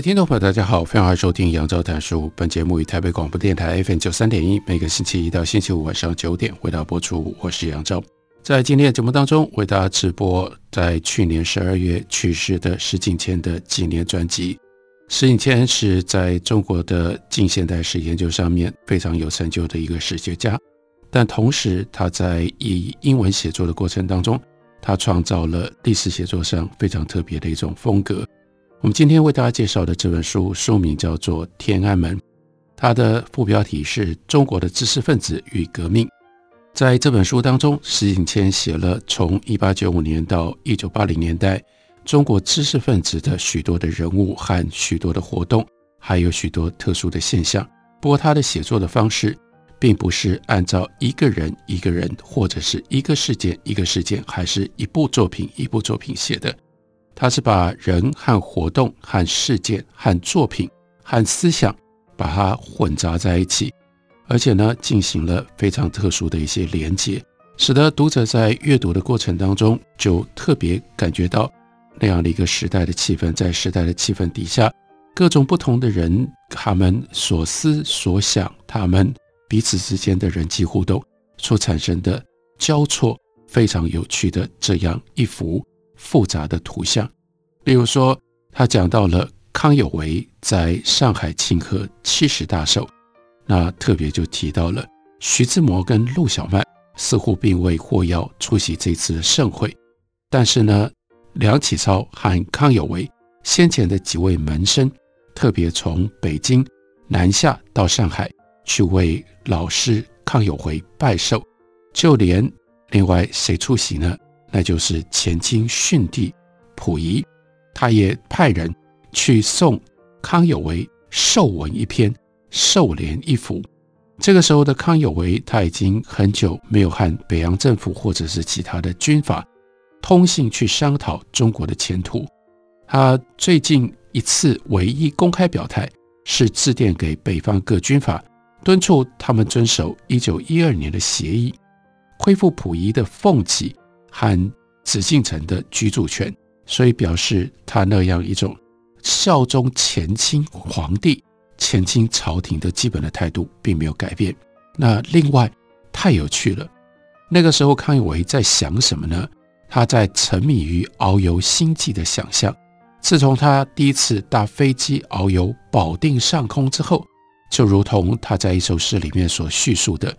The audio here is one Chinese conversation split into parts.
听众朋友，大家好，非常欢迎收听杨照谈书。本节目于台北广播电台 FM 九三点一，每个星期一到星期五晚上九点为大家播出。我是杨照，在今天的节目当中为大家直播在去年十二月去世的石景谦的纪念专辑。石景谦是在中国的近现代史研究上面非常有成就的一个史学家，但同时他在以英文写作的过程当中，他创造了历史写作上非常特别的一种风格。我们今天为大家介绍的这本书，书名叫做《天安门》，它的副标题是中国的知识分子与革命。在这本书当中，石景谦写了从一八九五年到一九八零年代中国知识分子的许多的人物和许多的活动，还有许多特殊的现象。不过，他的写作的方式并不是按照一个人一个人，或者是一个事件一个事件，还是一部作品一部作品写的。他是把人和活动和事件和作品和思想把它混杂在一起，而且呢，进行了非常特殊的一些连接，使得读者在阅读的过程当中就特别感觉到那样的一个时代的气氛，在时代的气氛底下，各种不同的人，他们所思所想，他们彼此之间的人际互动所产生的交错，非常有趣的这样一幅。复杂的图像，例如说，他讲到了康有为在上海庆贺七十大寿，那特别就提到了徐志摩跟陆小曼似乎并未获邀出席这次的盛会，但是呢，梁启超和康有为先前的几位门生特别从北京南下到上海去为老师康有为拜寿，就连另外谁出席呢？那就是前清训帝溥仪，他也派人去送康有为寿文一篇、寿联一幅。这个时候的康有为，他已经很久没有和北洋政府或者是其他的军阀通信去商讨中国的前途。他最近一次唯一公开表态，是致电给北方各军阀，敦促他们遵守一九一二年的协议，恢复溥仪的凤岐。和紫禁城的居住权，所以表示他那样一种效忠前清皇帝、前清朝廷的基本的态度并没有改变。那另外太有趣了，那个时候康有为在想什么呢？他在沉迷于遨游星际的想象。自从他第一次搭飞机遨游保定上空之后，就如同他在一首诗里面所叙述的，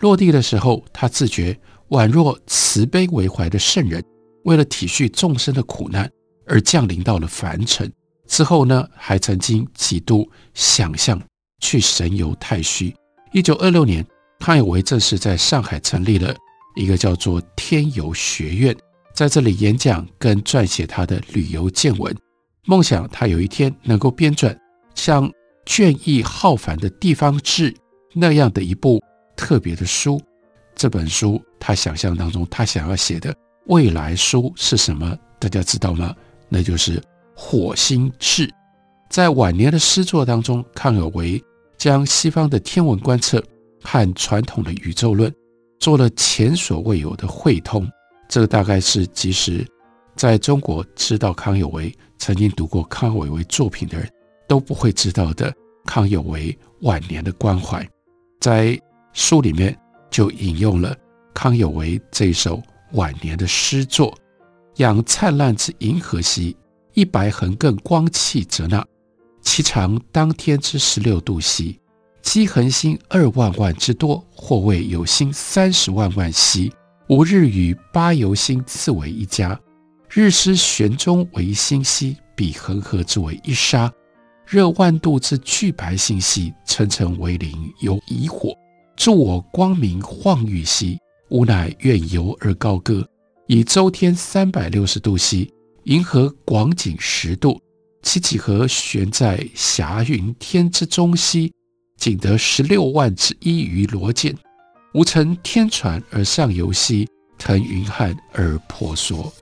落地的时候，他自觉。宛若慈悲为怀的圣人，为了体恤众生的苦难而降临到了凡尘。之后呢，还曾经几度想象去神游太虚。一九二六年，康有为正式在上海成立了一个叫做天游学院，在这里演讲跟撰写他的旅游见闻，梦想他有一天能够编撰像卷帙浩繁的地方志那样的一部特别的书。这本书，他想象当中，他想要写的未来书是什么？大家知道吗？那就是《火星志》。在晚年的诗作当中，康有为将西方的天文观测和传统的宇宙论做了前所未有的汇通。这个大概是即使在中国知道康有为、曾经读过康有为作品的人都不会知道的康有为晚年的关怀。在书里面。就引用了康有为这首晚年的诗作：“仰灿烂之银河兮，一白横亘光气者那，其长当天之十六度兮，积恒星二万万之多，或谓有星三十万万兮。吾日与八游星自为一家，日失玄中为星兮，比恒河之为一沙。热万度之巨白星兮，层层为林，有以火。”助我光明晃裕兮，吾乃愿游而高歌，以周天三百六十度兮银河广景十度，其几何悬在霞云天之中兮，仅得十六万之一于罗建，吾乘天船而上游兮，腾云汉而婆娑。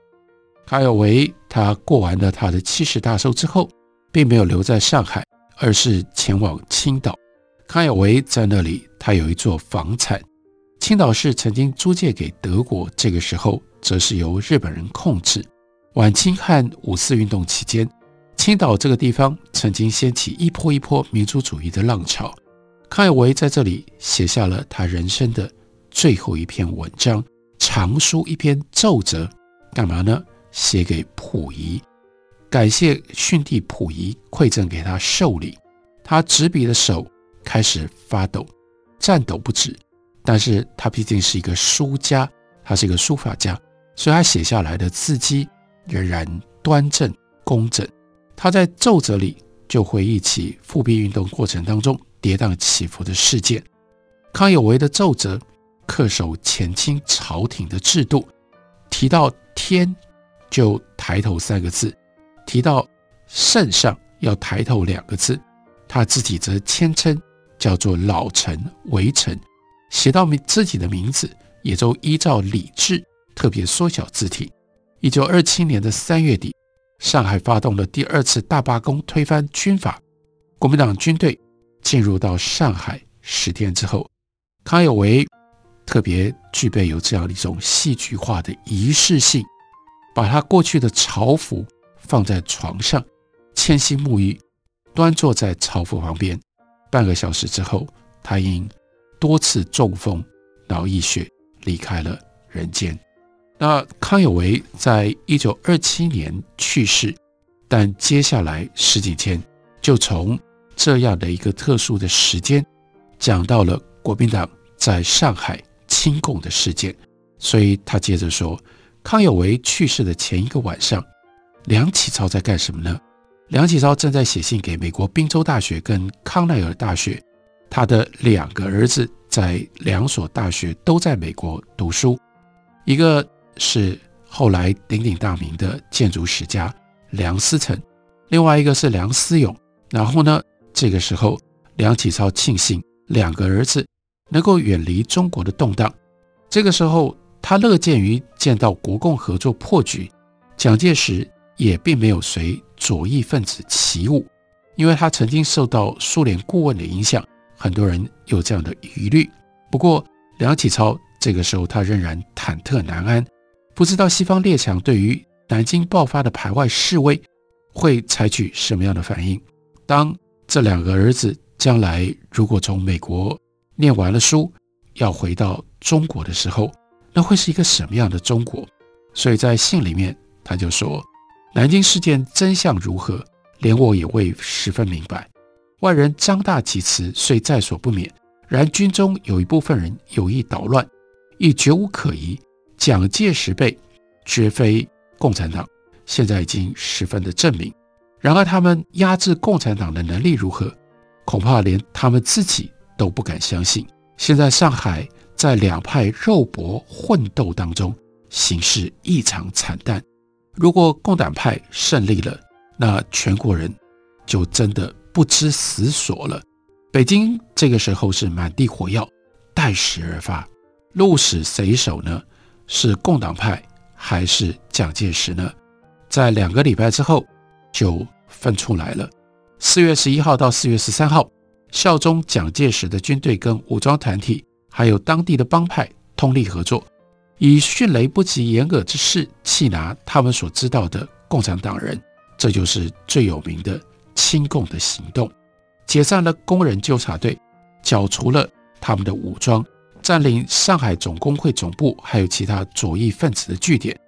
卡有为他过完了他的七十大寿之后，并没有留在上海，而是前往青岛。康有为在那里，他有一座房产。青岛市曾经租借给德国，这个时候则是由日本人控制。晚清和五四运动期间，青岛这个地方曾经掀起一波一波民族主义的浪潮。康有为在这里写下了他人生的最后一篇文章，长书一篇奏折，干嘛呢？写给溥仪，感谢逊帝溥仪馈赠给他寿礼。他执笔的手开始发抖，颤抖不止。但是他毕竟是一个书家，他是一个书法家，所以他写下来的字迹仍然端正工整。他在奏折里就回忆起复辟运动过程当中跌宕起伏的事件。康有为的奏折恪守前清朝廷的制度，提到天就抬头三个字，提到圣上要抬头两个字。他自己则谦称叫做老臣、微臣。写到自己的名字，也都依照礼制特别缩小字体。一九二七年的三月底，上海发动了第二次大罢工，推翻军阀。国民党军队进入到上海十天之后，康有为特别具备有这样一种戏剧化的仪式性，把他过去的朝服放在床上，潜心沐浴，端坐在朝服旁边。半个小时之后，他因多次中风，脑溢血，离开了人间。那康有为在一九二七年去世，但接下来十几天就从这样的一个特殊的时间讲到了国民党在上海清共的事件。所以他接着说，康有为去世的前一个晚上，梁启超在干什么呢？梁启超正在写信给美国宾州大学跟康奈尔大学。他的两个儿子在两所大学都在美国读书，一个是后来鼎鼎大名的建筑史家梁思成，另外一个是梁思永。然后呢，这个时候梁启超庆幸两个儿子能够远离中国的动荡。这个时候，他乐见于见到国共合作破局，蒋介石也并没有随左翼分子起舞，因为他曾经受到苏联顾问的影响。很多人有这样的疑虑，不过梁启超这个时候他仍然忐忑难安，不知道西方列强对于南京爆发的排外示威会采取什么样的反应。当这两个儿子将来如果从美国念完了书要回到中国的时候，那会是一个什么样的中国？所以在信里面他就说：“南京事件真相如何，连我也未十分明白。”外人张大其词，虽在所不免。然军中有一部分人有意捣乱，亦绝无可疑。蒋介石辈绝非共产党，现在已经十分的证明。然而他们压制共产党的能力如何，恐怕连他们自己都不敢相信。现在上海在两派肉搏混斗当中，形势异常惨淡。如果共党派胜利了，那全国人就真的。不知死所了。北京这个时候是满地火药，待时而发。鹿死谁手呢？是共党派还是蒋介石呢？在两个礼拜之后就分出来了。四月十一号到四月十三号，效忠蒋介石的军队跟武装团体，还有当地的帮派通力合作，以迅雷不及掩耳之势气拿他们所知道的共产党人。这就是最有名的。清共的行动，解散了工人纠察队，剿除了他们的武装，占领上海总工会总部，还有其他左翼分子的据点。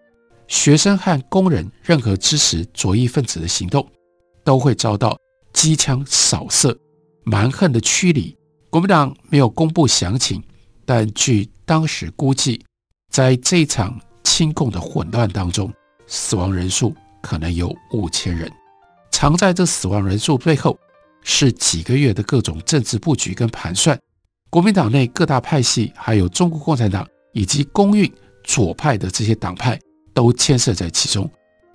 学生和工人任何支持左翼分子的行动，都会遭到机枪扫射、蛮横的驱离。国民党没有公布详情，但据当时估计，在这场清共的混乱当中，死亡人数可能有五千人。藏在这死亡人数背后，是几个月的各种政治布局跟盘算。国民党内各大派系，还有中国共产党以及公运左派的这些党派，都牵涉在其中。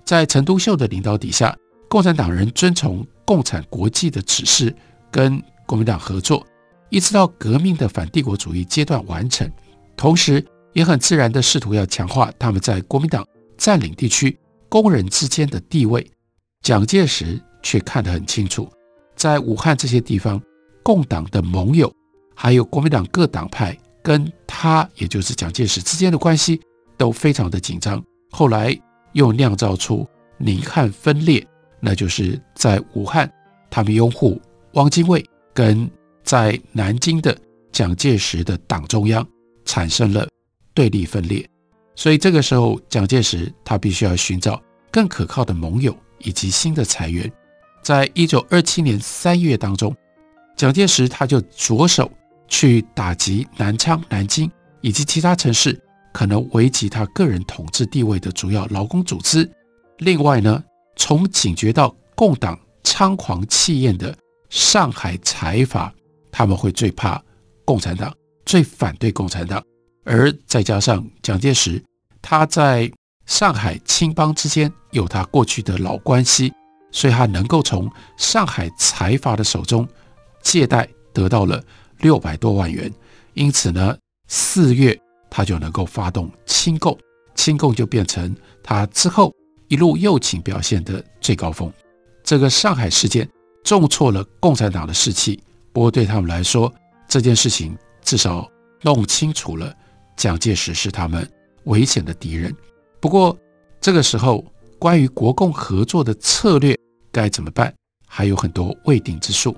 在陈独秀的领导底下，共产党人遵从共产国际的指示，跟国民党合作，一直到革命的反帝国主义阶段完成，同时也很自然地试图要强化他们在国民党占领地区工人之间的地位。蒋介石却看得很清楚，在武汉这些地方，共党的盟友还有国民党各党派跟他，也就是蒋介石之间的关系都非常的紧张。后来又酿造出宁汉分裂。那就是在武汉，他们拥护汪精卫，跟在南京的蒋介石的党中央产生了对立分裂，所以这个时候，蒋介石他必须要寻找更可靠的盟友以及新的财源。在一九二七年三月当中，蒋介石他就着手去打击南昌、南京以及其他城市可能危及他个人统治地位的主要劳工组织。另外呢，从警觉到共党猖狂气焰的上海财阀，他们会最怕共产党，最反对共产党，而再加上蒋介石他在上海青帮之间有他过去的老关系，所以他能够从上海财阀的手中借贷得到了六百多万元，因此呢，四月他就能够发动清共，清共就变成他之后。一路右倾表现的最高峰，这个上海事件重挫了共产党的士气。不过对他们来说，这件事情至少弄清楚了蒋介石是他们危险的敌人。不过这个时候，关于国共合作的策略该怎么办，还有很多未定之数。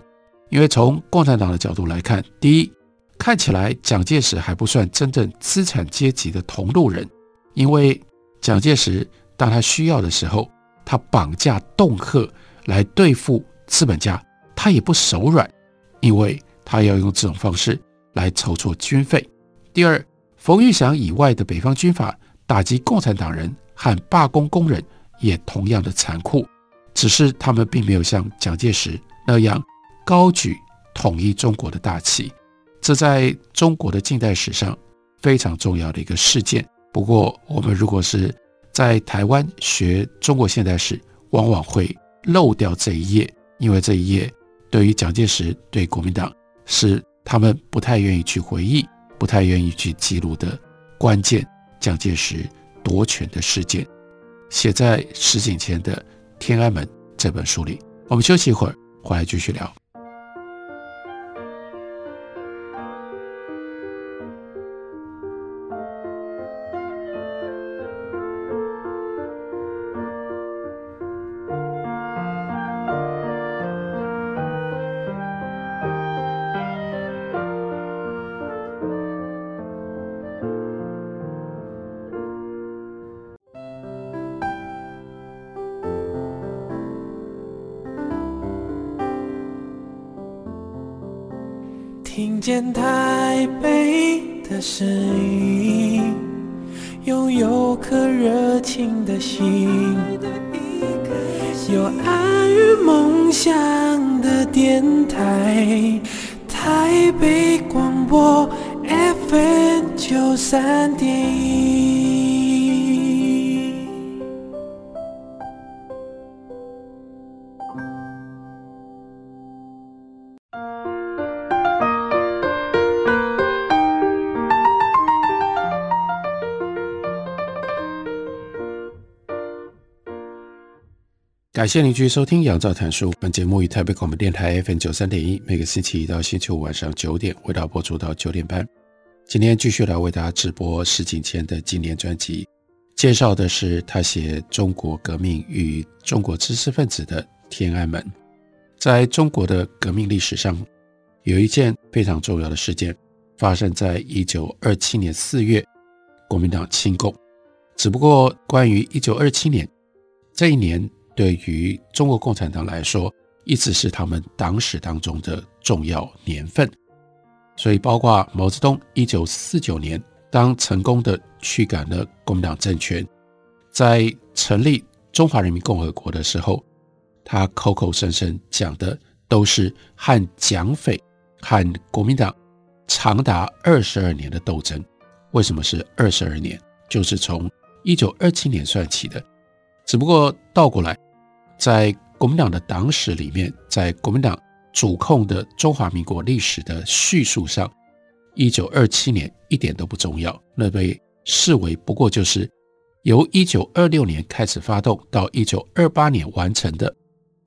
因为从共产党的角度来看，第一，看起来蒋介石还不算真正资产阶级的同路人，因为蒋介石。当他需要的时候，他绑架恫吓来对付资本家，他也不手软，因为他要用这种方式来筹措军费。第二，冯玉祥以外的北方军阀打击共产党人和罢工工人也同样的残酷，只是他们并没有像蒋介石那样高举统一中国的大旗，这在中国的近代史上非常重要的一个事件。不过，我们如果是在台湾学中国现代史，往往会漏掉这一页，因为这一页对于蒋介石对国民党是他们不太愿意去回忆、不太愿意去记录的关键。蒋介石夺权的事件，写在石景前的《天安门》这本书里。我们休息一会儿，回来继续聊。九三点一。感谢您继续收听《杨照谈书》。本节目于台北广播电台 FM 九三点一，每个星期一到星期五晚上九点，为大家播出到九点半。今天继续来为大家直播石景谦的纪念专辑，介绍的是他写中国革命与中国知识分子的天安门。在中国的革命历史上，有一件非常重要的事件发生在一九二七年四月，国民党清共。只不过，关于一九二七年这一年。对于中国共产党来说，一直是他们党史当中的重要年份。所以，包括毛泽东一九四九年当成功的驱赶了国民党政权，在成立中华人民共和国的时候，他口口声声讲的都是和蒋匪、和国民党长达二十二年的斗争。为什么是二十二年？就是从一九二七年算起的。只不过倒过来，在国民党的党史里面，在国民党主控的中华民国历史的叙述上，一九二七年一点都不重要，那被视为不过就是由一九二六年开始发动到一九二八年完成的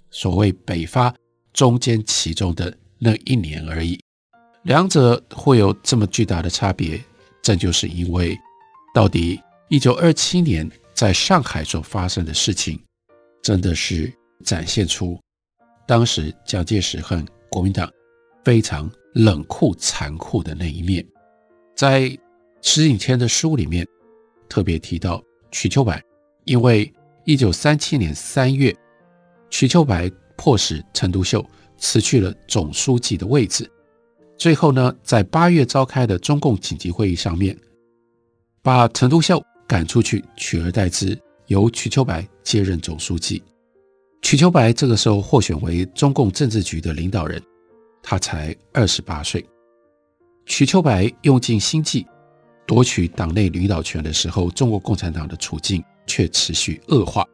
所谓北伐中间其中的那一年而已。两者会有这么巨大的差别，这就是因为到底一九二七年在上海所发生的事情，真的是展现出当时蒋介石和国民党非常冷酷残酷的那一面。在石景谦的书里面特别提到，瞿秋白因为一九三七年三月，瞿秋白迫使陈独秀辞去了总书记的位置。最后呢，在八月召开的中共紧急会议上面，把陈独秀赶出去，取而代之，由瞿秋白接任总书记。瞿秋白这个时候获选为中共政治局的领导人，他才二十八岁。瞿秋白用尽心计夺取党内领导权的时候，中国共产党的处境却持续恶化。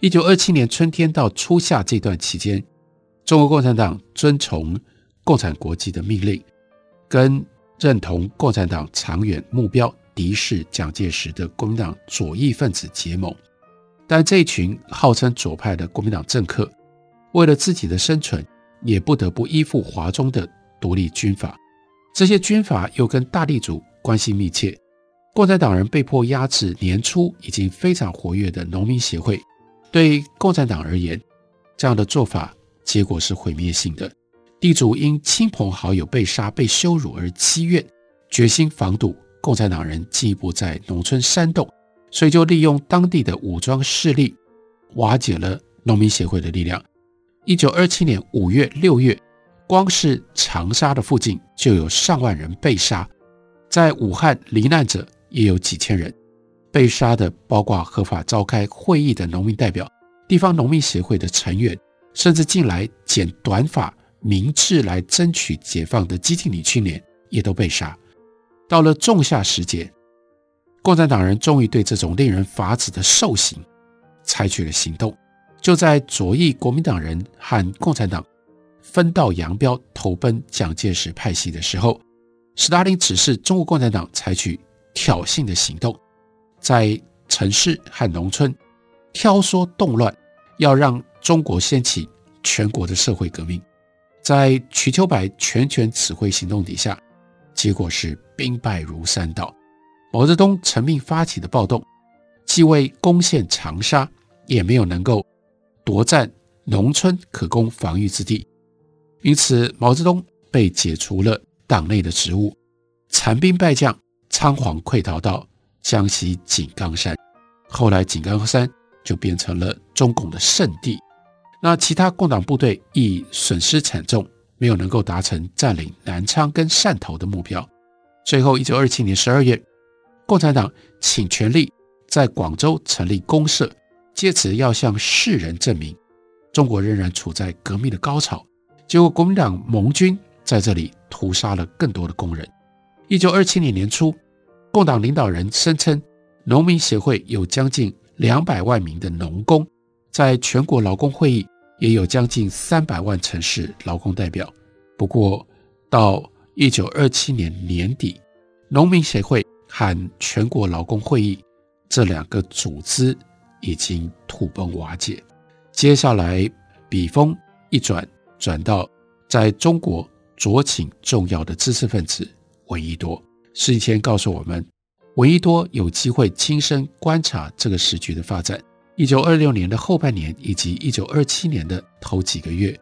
一九二七年春天到初夏这段期间，中国共产党遵从。共产国际的命令，跟认同共产党长远目标、敌视蒋介石的国民党左翼分子结盟，但这一群号称左派的国民党政客，为了自己的生存，也不得不依附华中的独立军阀。这些军阀又跟大地主关系密切，共产党人被迫压制年初已经非常活跃的农民协会。对共产党而言，这样的做法结果是毁灭性的。地主因亲朋好友被杀、被羞辱而积怨，决心防堵共产党人进一步在农村煽动，所以就利用当地的武装势力，瓦解了农民协会的力量。一九二七年五月、六月，光是长沙的附近就有上万人被杀，在武汉罹难者也有几千人。被杀的包括合法召开会议的农民代表、地方农民协会的成员，甚至近来剪短发。明智来争取解放的激进女青年也都被杀。到了仲夏时节，共产党人终于对这种令人发指的兽行采取了行动。就在左翼国民党人和共产党分道扬镳投奔蒋介石派系的时候，斯大林指示中国共产党采取挑衅的行动，在城市和农村挑唆动乱，要让中国掀起全国的社会革命。在瞿秋白全权指挥行动底下，结果是兵败如山倒。毛泽东承命发起的暴动，既未攻陷长沙，也没有能够夺占农村可供防御之地，因此毛泽东被解除了党内的职务，残兵败将，仓皇溃逃到江西井冈山。后来井冈山就变成了中共的圣地。那其他共党部队亦损失惨重，没有能够达成占领南昌跟汕头的目标。最后，一九二七年十二月，共产党请全力在广州成立公社，借此要向世人证明中国仍然处在革命的高潮。结果，国民党盟军在这里屠杀了更多的工人。一九二七年年初，共党领导人声称，农民协会有将近两百万名的农工。在全国劳工会议也有将近三百万城市劳工代表。不过，到一九二七年年底，农民协会和全国劳工会议这两个组织已经土崩瓦解。接下来，笔锋一转，转到在中国左倾重要的知识分子闻一多。史以前告诉我们，闻一多有机会亲身观察这个时局的发展。一九二六年的后半年以及一九二七年的头几个月，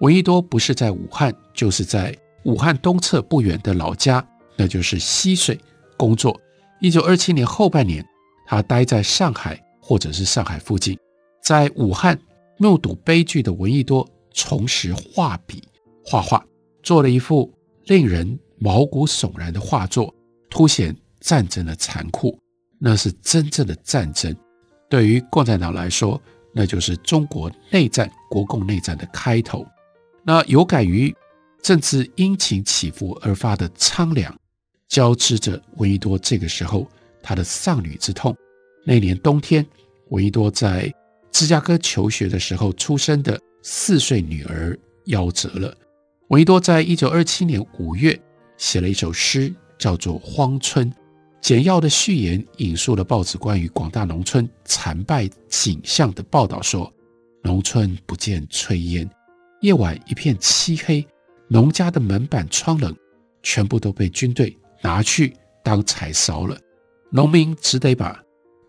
闻一多不是在武汉，就是在武汉东侧不远的老家，那就是溪水工作。一九二七年后半年，他待在上海或者是上海附近，在武汉目睹悲剧的闻一多，重拾画笔画画，做了一幅令人毛骨悚然的画作，凸显战争的残酷，那是真正的战争。对于共产党来说，那就是中国内战、国共内战的开头。那有感于政治阴晴起伏而发的苍凉，交织着闻一多这个时候他的丧女之痛，那年冬天，闻一多在芝加哥求学的时候出生的四岁女儿夭折了。闻一多在一九二七年五月写了一首诗，叫做《荒村》。简要的序言引述了报纸关于广大农村惨败景象的报道，说：农村不见炊烟，夜晚一片漆黑，农家的门板窗棱全部都被军队拿去当柴烧了，农民只得把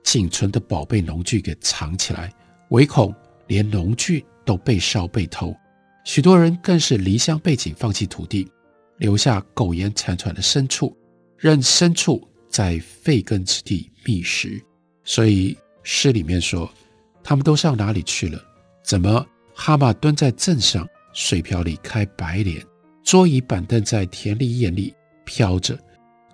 仅存的宝贝农具给藏起来，唯恐连农具都被烧被偷。许多人更是离乡背井，放弃土地，留下苟延残喘的牲畜，任牲畜。在废耕之地觅食，所以诗里面说，他们都上哪里去了？怎么蛤蟆蹲在镇上，水瓢里开白莲，桌椅板凳在田里眼里飘着，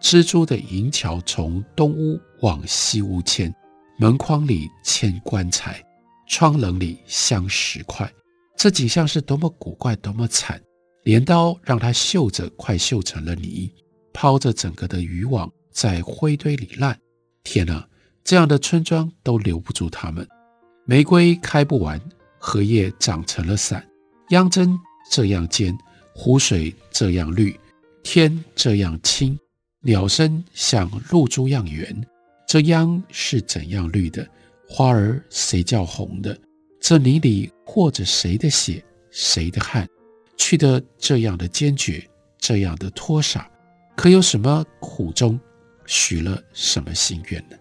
蜘蛛的银桥从东屋往西屋迁，门框里嵌棺材，窗棱里镶石块。这景象是多么古怪，多么惨！镰刀让他锈着，快锈成了泥，抛着整个的渔网。在灰堆里烂，天哪！这样的村庄都留不住他们。玫瑰开不完，荷叶长成了伞。秧针这样尖，湖水这样绿，天这样青，鸟声像露珠样圆。这秧是怎样绿的？花儿谁叫红的？这泥里和着谁的血，谁的汗？去得这样的坚决，这样的脱洒，可有什么苦衷？许了什么心愿呢？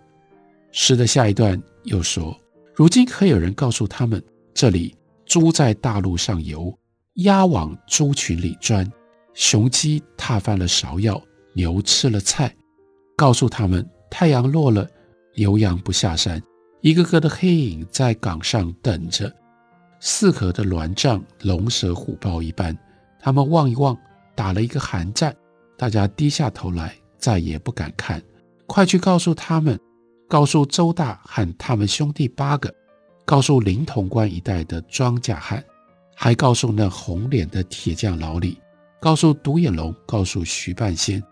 诗的下一段又说：如今可有人告诉他们，这里猪在大路上游，鸭往猪群里钻，雄鸡踏翻了芍药，牛吃了菜。告诉他们，太阳落了，牛羊不下山，一个个的黑影在岗上等着。四合的乱帐，龙蛇虎豹一般。他们望一望，打了一个寒战。大家低下头来。再也不敢看，快去告诉他们，告诉周大和他们兄弟八个，告诉临潼关一带的庄稼汉，还告诉那红脸的铁匠老李，告诉独眼龙，告诉徐半仙，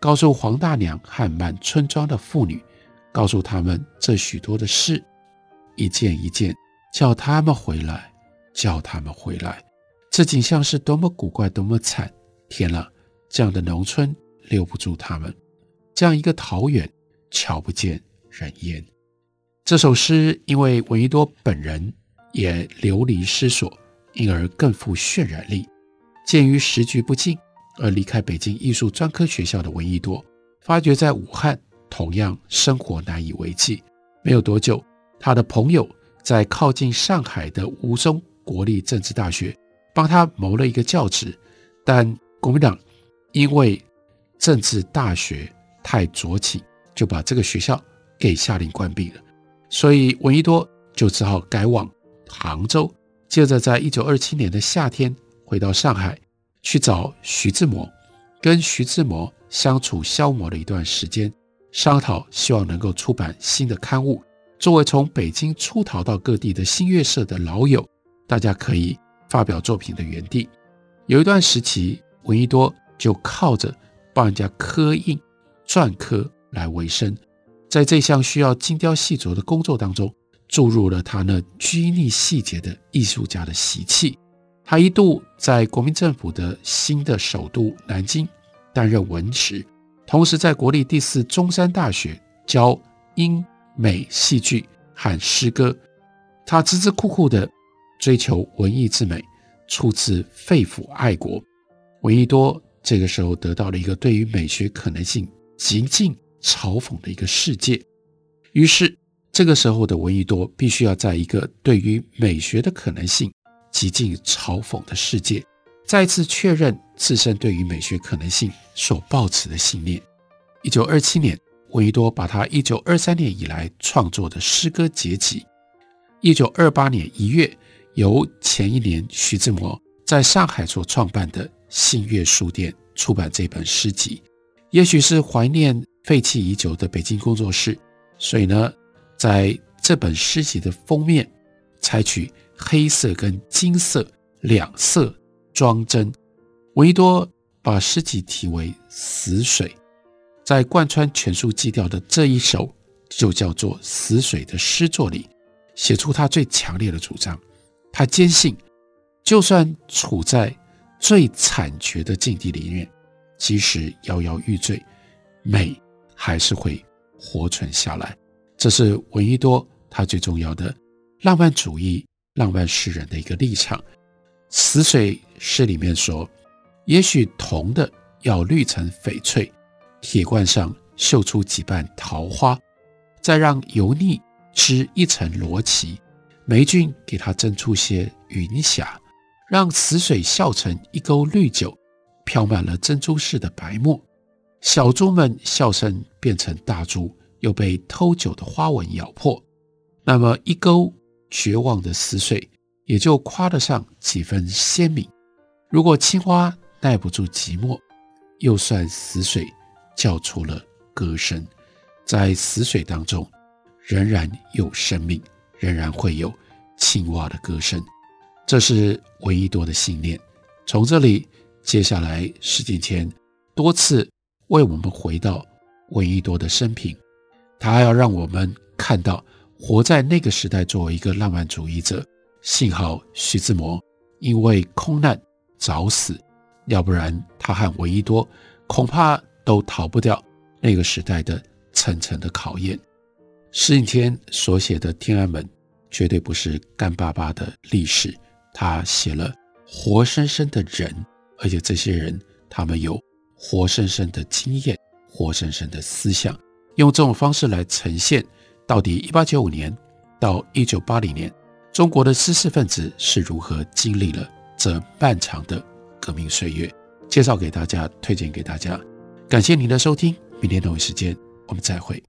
告诉黄大娘和满村庄的妇女，告诉他们这许多的事，一件一件，叫他们回来，叫他们回来。这景象是多么古怪，多么惨！天哪，这样的农村。留不住他们，这样一个桃园，瞧不见人烟。这首诗因为闻一多本人也流离失所，因而更富渲染力。鉴于时局不济，而离开北京艺术专科学校的闻一多，发觉在武汉同样生活难以为继。没有多久，他的朋友在靠近上海的吴淞国立政治大学帮他谋了一个教职，但国民党因为政治大学太左倾，就把这个学校给下令关闭了。所以闻一多就只好改往杭州，接着在一九二七年的夏天回到上海去找徐志摩，跟徐志摩相处消磨了一段时间，商讨希望能够出版新的刊物，作为从北京出逃到各地的新月社的老友，大家可以发表作品的园地。有一段时期，闻一多就靠着。帮人家刻印、篆刻来维生，在这项需要精雕细琢的工作当中，注入了他那拘泥细节的艺术家的习气。他一度在国民政府的新的首都南京担任文职，同时在国立第四中山大学教英美戏剧和诗歌。他孜孜酷酷地追求文艺之美，出自肺腑爱国。闻一多。这个时候得到了一个对于美学可能性极尽嘲讽的一个世界，于是这个时候的闻一多必须要在一个对于美学的可能性极尽嘲讽的世界，再次确认自身对于美学可能性所抱持的信念。一九二七年，闻一多把他一九二三年以来创作的诗歌结集，一九二八年一月由前一年徐志摩在上海所创办的。新月书店出版这本诗集，也许是怀念废弃已久的北京工作室，所以呢，在这本诗集的封面采取黑色跟金色两色装帧。闻一多把诗集题为《死水》，在贯穿全书基调的这一首就叫做《死水》的诗作里，写出他最强烈的主张。他坚信，就算处在最惨绝的境地里面，即使摇摇欲坠，美还是会活存下来。这是闻一多他最重要的浪漫主义、浪漫诗人的一个立场。《死水》诗里面说：“也许铜的要绿成翡翠，铁罐上绣出几瓣桃花，再让油腻织一层罗绮。”霉菌给它蒸出些云霞，让死水笑成一沟绿酒，飘满了珍珠似的白沫。小猪们笑声变成大猪，又被偷酒的花纹咬破。那么一沟绝望的死水，也就夸得上几分鲜明。如果青蛙耐不住寂寞，又算死水叫出了歌声。在死水当中，仍然有生命。仍然会有青蛙的歌声，这是闻一多的信念。从这里，接下来史景迁多次为我们回到闻一多的生平，他要让我们看到活在那个时代作为一个浪漫主义者。幸好徐志摩因为空难早死，要不然他和闻一多恐怕都逃不掉那个时代的层层的考验。史景迁所写的《天安门》绝对不是干巴巴的历史，他写了活生生的人，而且这些人他们有活生生的经验、活生生的思想，用这种方式来呈现到底一八九五年到一九八零年中国的知识分子是如何经历了这漫长的革命岁月。介绍给大家，推荐给大家，感谢您的收听，明天同一时间我们再会。